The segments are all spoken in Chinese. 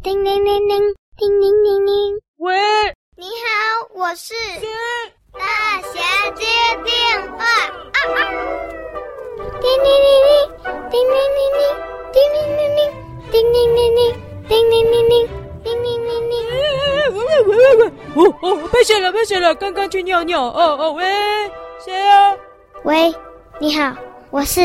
叮铃铃铃，叮铃铃铃。喂，你好，我是大侠接电话。啊啊！叮铃铃铃，叮铃铃铃，叮铃铃铃，叮铃铃铃，叮铃铃铃，叮铃铃铃。喂喂喂喂喂！哦哦，被险了，被险了！刚刚去尿尿。哦哦，喂，谁啊？喂，你好，我是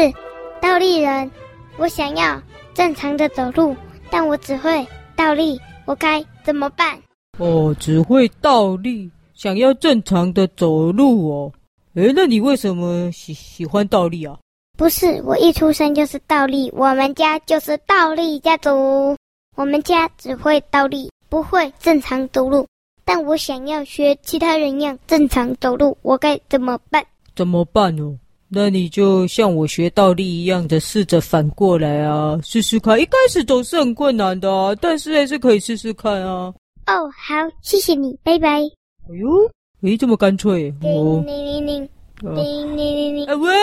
倒立人，我想要正常的走路，但我只会倒立，我该怎么办？哦，只会倒立，想要正常的走路哦。诶，那你为什么喜喜欢倒立啊？不是，我一出生就是倒立，我们家就是倒立家族，我们家只会倒立，不会正常走路。但我想要学其他人一样正常走路，我该怎么办？怎么办哦？那你就像我学倒立一样的试着反过来啊，试试看。一开始总是很困难的啊，但是还是可以试试看啊。哦，好，谢谢你，拜拜。哎呦，诶，这么干脆。叮铃铃铃，叮铃铃铃。哎喂，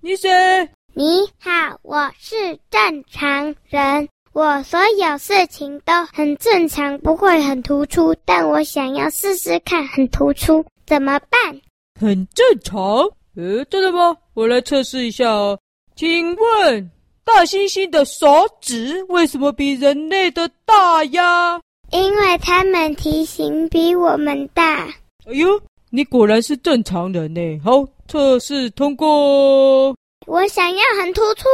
你谁？你好，我是正常人，我所有事情都很正常，不会很突出，但我想要试试看很突出，怎么办？很正常，呃，真的吗？我来测试一下哦。请问，大猩猩的手指为什么比人类的大呀？因为他们体型比我们大。哎呦，你果然是正常人呢。好，测试通过。我想要很突出。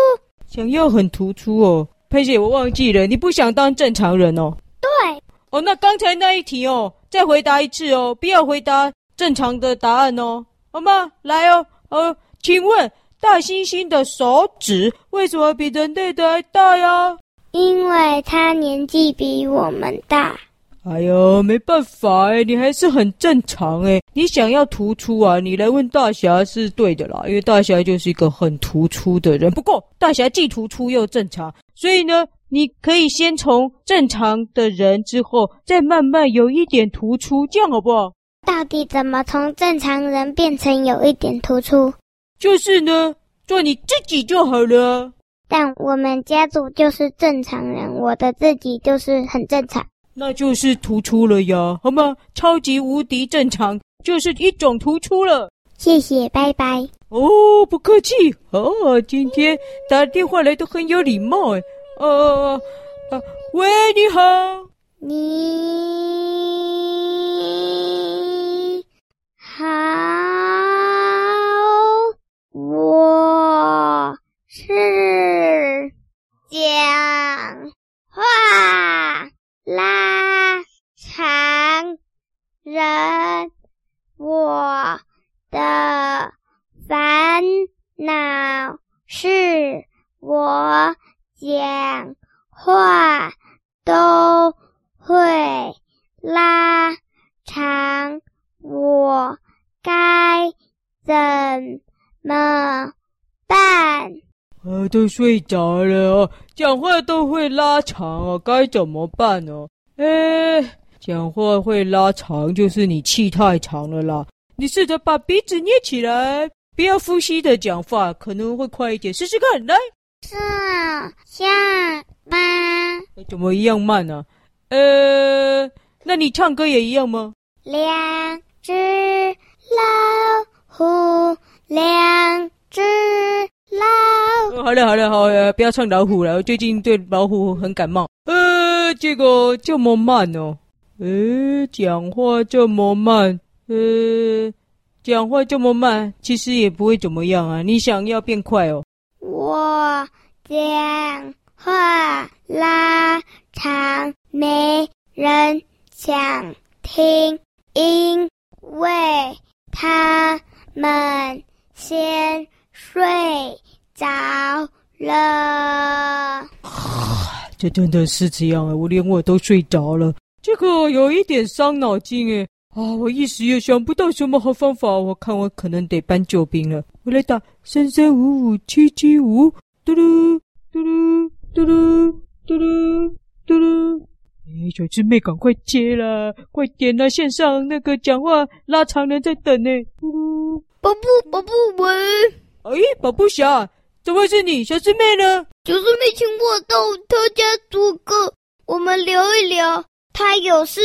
想要很突出哦，佩姐，我忘记了，你不想当正常人哦？对。哦，那刚才那一题哦，再回答一次哦，不要回答。正常的答案哦，好吗？来哦，呃，请问大猩猩的手指为什么比人类的还大呀？因为它年纪比我们大。哎呦，没办法哎，你还是很正常哎。你想要突出啊，你来问大侠是对的啦，因为大侠就是一个很突出的人。不过大侠既突出又正常，所以呢，你可以先从正常的人之后，再慢慢有一点突出，这样好不好？到底怎么从正常人变成有一点突出？就是呢，做你自己就好了。但我们家族就是正常人，我的自己就是很正常，那就是突出了呀，好吗？超级无敌正常就是一种突出了。谢谢，拜拜。哦，不客气。哦，今天打电话来都很有礼貌哎。呃，啊，喂，你好。你好，我是讲话拉长人，我的烦恼是我讲话都。会拉长，我该怎么办？我，都睡着了，讲话都会拉长哦，该怎么办呢？哎，讲话会拉长，就是你气太长了啦。你试着把鼻子捏起来，不要呼吸的讲话，可能会快一点，试试看。来，是像吗？怎么一样慢呢？呃，那你唱歌也一样吗？两只老虎，两只老虎。哦，好了好了好了，不要唱老虎了，我最近对老虎很感冒。呃，这个这么慢哦，呃，讲话这么慢，呃，讲话这么慢，其实也不会怎么样啊。你想要变快哦？我讲话拉长。没人想听，因为他们先睡着了。啊，这真的是这样啊！我连我都睡着了，这个有一点伤脑筋诶。啊，我一时也想不到什么好方法，我看我可能得搬救兵了。我来打三三五五七七五，嘟噜嘟噜嘟噜嘟噜嘟噜。哎，小师妹，赶快接啦！快点啦，线上那个讲话拉长人在等呢。宝布，宝布，喂！哎，宝布侠，怎么会是你？小师妹呢？小师妹请我到她家做客，我们聊一留。他有事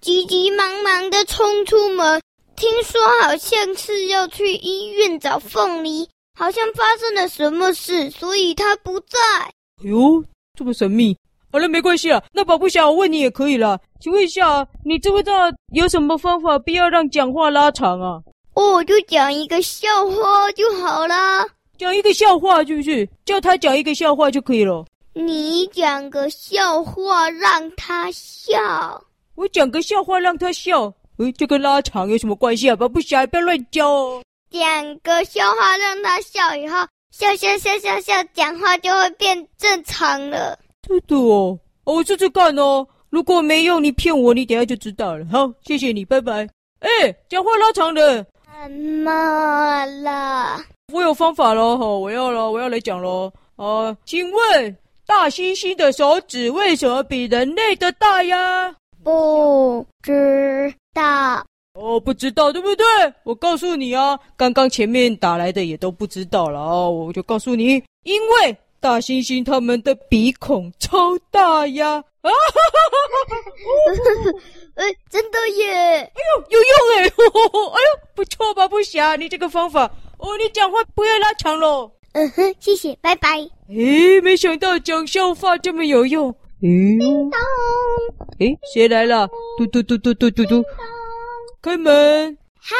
急急忙忙的冲出门，听说好像是要去医院找凤梨，好像发生了什么事，所以他不在。哎呦，这么神秘。好了，没关系啊。那保不侠，我问你也可以了。请问一下，你知不知道有什么方法不要让讲话拉长啊？哦，就讲一个笑话就好啦。讲一个笑话是不是？叫他讲一个笑话就可以了。你讲个笑话让他笑。我讲个笑话让他笑。诶，这跟拉长有什么关系啊？保不侠，不要乱教哦。讲个笑话让他笑以后，笑笑笑笑笑，讲话就会变正常了。真的哦，哦，我试试看哦。如果没用，你骗我，你等下就知道了。好，谢谢你，拜拜。哎，讲话拉长了。怎么了？我有方法了哈，我要了，我要来讲喽。啊，请问大猩猩的手指为什么比人类的大呀？不知道。哦，不知道对不对？我告诉你啊，刚刚前面打来的也都不知道了哦，我就告诉你，因为。大猩猩他们的鼻孔超大呀！啊哈哈哈！哎，真的耶！哎呦，有用哎！哎呦，不错吧，不霞，你这个方法哦，你讲话不要拉长喽。嗯哼，谢谢，拜拜。诶，没想到讲笑话这么有用。叮咚！诶，谁来了？嘟嘟嘟嘟嘟嘟嘟！开门！嗨，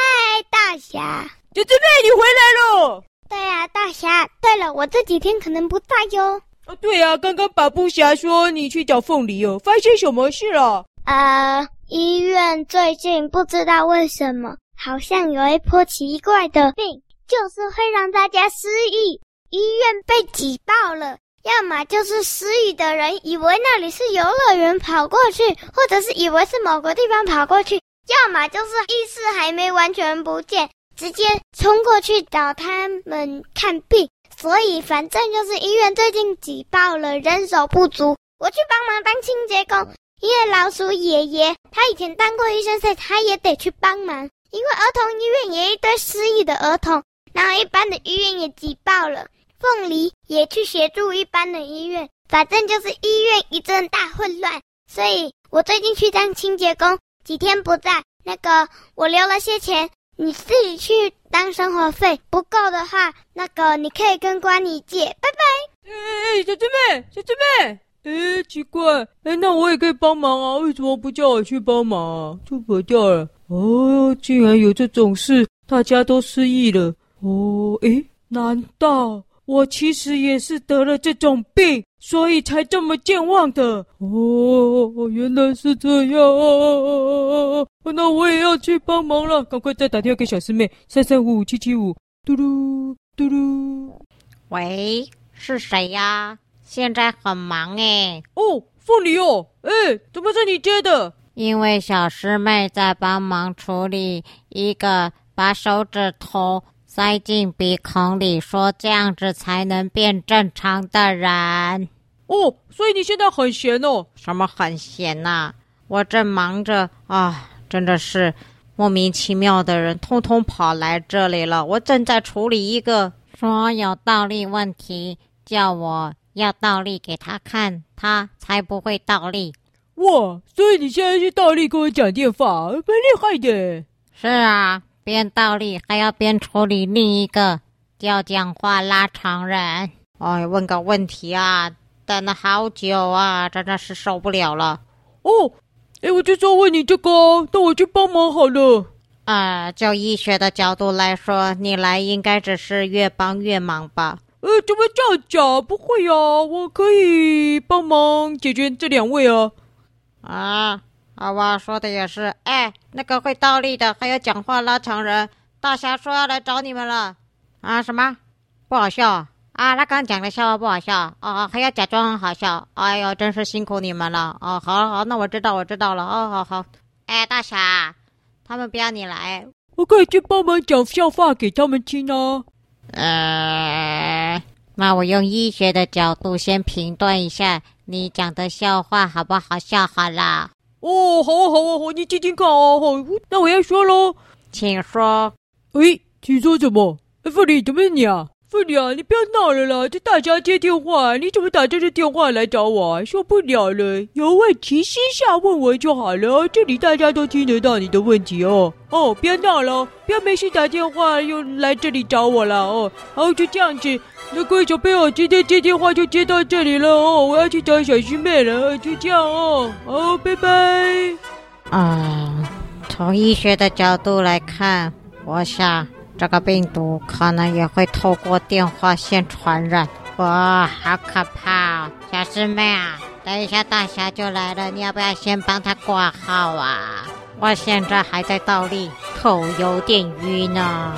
大侠！小师妹，你回来喽！对呀、啊，大侠。对了，我这几天可能不在哟。哦，对呀、啊，刚刚保布侠说你去找凤梨哦，发生什么事了？呃，医院最近不知道为什么，好像有一波奇怪的病，就是会让大家失忆。医院被挤爆了，要么就是失忆的人以为那里是游乐园跑过去，或者是以为是某个地方跑过去，要么就是意识还没完全不见。直接冲过去找他们看病，所以反正就是医院最近挤爆了，人手不足。我去帮忙当清洁工，因为老鼠爷爷他以前当过医生，所以他也得去帮忙。因为儿童医院也一堆失忆的儿童，然后一般的医院也挤爆了。凤梨也去协助一般的医院，反正就是医院一阵大混乱。所以我最近去当清洁工，几天不在，那个我留了些钱。你自己去当生活费，不够的话，那个你可以跟关你借。拜拜。哎哎哎，小师妹，小师妹，哎，奇怪，哎，那我也可以帮忙啊？为什么不叫我去帮忙啊？就跑掉了。哦，竟然有这种事，大家都失忆了。哦，诶，难道？我其实也是得了这种病，所以才这么健忘的。哦，原来是这样。那我也要去帮忙了，赶快再打电话给小师妹，三三五五七七五，嘟噜嘟噜。喂，是谁呀？现在很忙诶。哦，凤梨哦，哎，怎么是你接的？因为小师妹在帮忙处理一个把手指头。塞进鼻孔里，说这样子才能变正常的人。哦，所以你现在很闲哦？什么很闲呐、啊？我正忙着啊，真的是莫名其妙的人，通通跑来这里了。我正在处理一个说有倒立问题，叫我要倒立给他看，他才不会倒立。哇，所以你现在去倒立跟我讲电话，蛮厉害的。是啊。边倒立还要边处理另一个叫讲话拉长人，哎，问个问题啊，等了好久啊，真的是受不了了。哦，哎，我就说问你这个，那我去帮忙好了。啊、呃，就医学的角度来说，你来应该只是越帮越忙吧？呃，怎么这样讲？不会呀、啊，我可以帮忙解决这两位啊。啊。好吧，说的也是。哎，那个会倒立的，还有讲话拉长人，大侠说要来找你们了。啊？什么？不好笑啊？他刚讲的笑话不好笑啊？还要假装很好笑？哎呦，真是辛苦你们了。哦，好，好，那我知道，我知道了。哦，好好。哎，大侠，他们不要你来，我可以去帮忙讲笑话给他们听哦。呃，那我用医学的角度先评断一下你讲的笑话好不好笑？好了。哦，好啊，好啊，好，你听听看啊，好，那我要说喽，请说。诶，请说什么？凤梨，怎么是你啊？不了，你不要闹了啦！这大侠接电话，你怎么打这个电话来找我？受不了了，有问题私下问我就好了，这里大家都听得到你的问题哦。哦，不要闹了，不要没事打电话又来这里找我了哦。好，就这样子，那各位小朋友，今天接电话就接到这里了哦。我要去找小师妹了，就这样哦。好，拜拜。啊，从医学的角度来看，我想。这个病毒可能也会透过电话线传染，哇，好可怕！小师妹啊，等一下大侠就来了，你要不要先帮他挂号啊？我现在还在倒立，头有点晕呢。